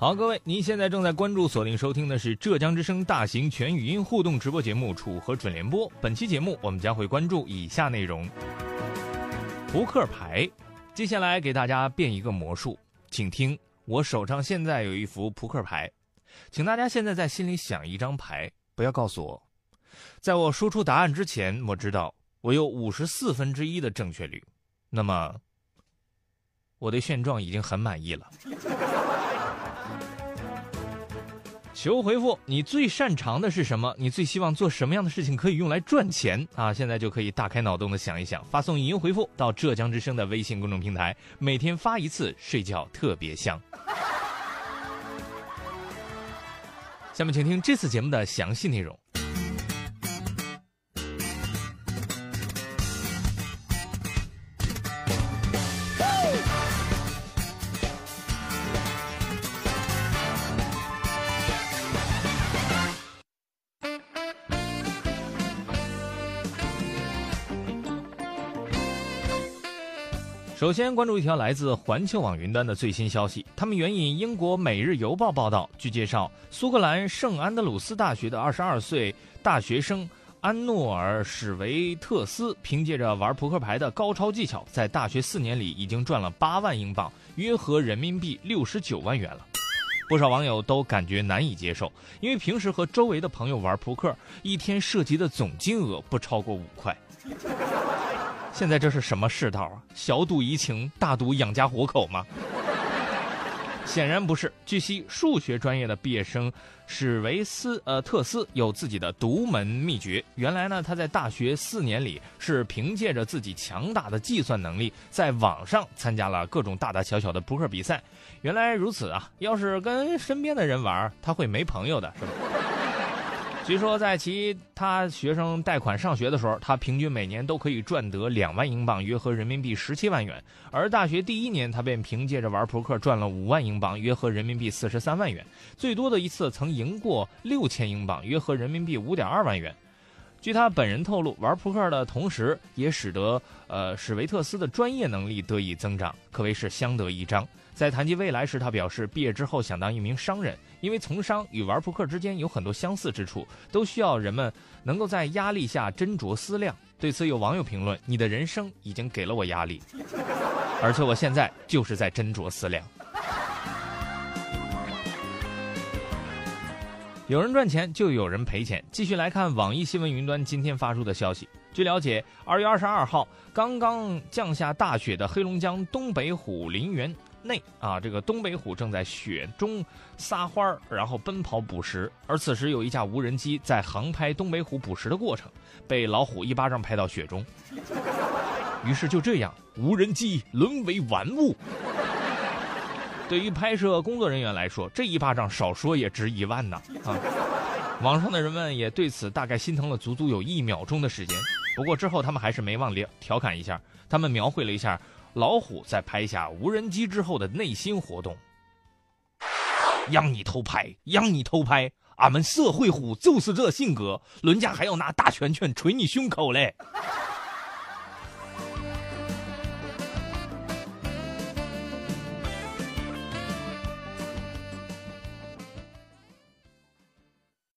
好，各位，您现在正在关注、锁定收听的是浙江之声大型全语音互动直播节目《楚河准联播》。本期节目我们将会关注以下内容：扑克牌。接下来给大家变一个魔术，请听，我手上现在有一副扑克牌，请大家现在在心里想一张牌，不要告诉我。在我说出答案之前，我知道我有五十四分之一的正确率，那么我对现状已经很满意了。求回复，你最擅长的是什么？你最希望做什么样的事情可以用来赚钱啊？现在就可以大开脑洞的想一想，发送语音回复到浙江之声的微信公众平台，每天发一次，睡觉特别香。下面请听这次节目的详细内容。首先关注一条来自环球网云端的最新消息，他们援引英国《每日邮报》报道，据介绍，苏格兰圣安德鲁斯大学的22岁大学生安诺尔史维特斯，凭借着玩扑克牌的高超技巧，在大学四年里已经赚了八万英镑，约合人民币六十九万元了。不少网友都感觉难以接受，因为平时和周围的朋友玩扑克，一天涉及的总金额不超过五块。现在这是什么世道啊？小赌怡情，大赌养家活口吗？显然不是。据悉，数学专业的毕业生史维斯呃特斯有自己的独门秘诀。原来呢，他在大学四年里是凭借着自己强大的计算能力，在网上参加了各种大大小小的扑克比赛。原来如此啊！要是跟身边的人玩，他会没朋友的，是吧？据说，在其他学生贷款上学的时候，他平均每年都可以赚得两万英镑，约合人民币十七万元。而大学第一年，他便凭借着玩扑克赚了五万英镑，约合人民币四十三万元。最多的一次曾赢过六千英镑，约合人民币五点二万元。据他本人透露，玩扑克的同时，也使得呃史维特斯的专业能力得以增长，可谓是相得益彰。在谈及未来时，他表示，毕业之后想当一名商人。因为从商与玩扑克之间有很多相似之处，都需要人们能够在压力下斟酌思量。对此，有网友评论：“你的人生已经给了我压力，而且我现在就是在斟酌思量。”有人赚钱，就有人赔钱。继续来看网易新闻云端今天发出的消息。据了解，二月二十二号刚刚降下大雪的黑龙江东北虎林园。内啊，这个东北虎正在雪中撒欢儿，然后奔跑捕食。而此时有一架无人机在航拍东北虎捕食的过程，被老虎一巴掌拍到雪中。于是就这样，无人机沦为玩物。对于拍摄工作人员来说，这一巴掌少说也值一万呢啊！网上的人们也对此大概心疼了足足有一秒钟的时间。不过之后他们还是没忘调调侃一下，他们描绘了一下。老虎在拍下无人机之后的内心活动，让你偷拍，让你偷拍，俺们社会虎就是这性格，人家还要拿大拳拳捶你胸口嘞。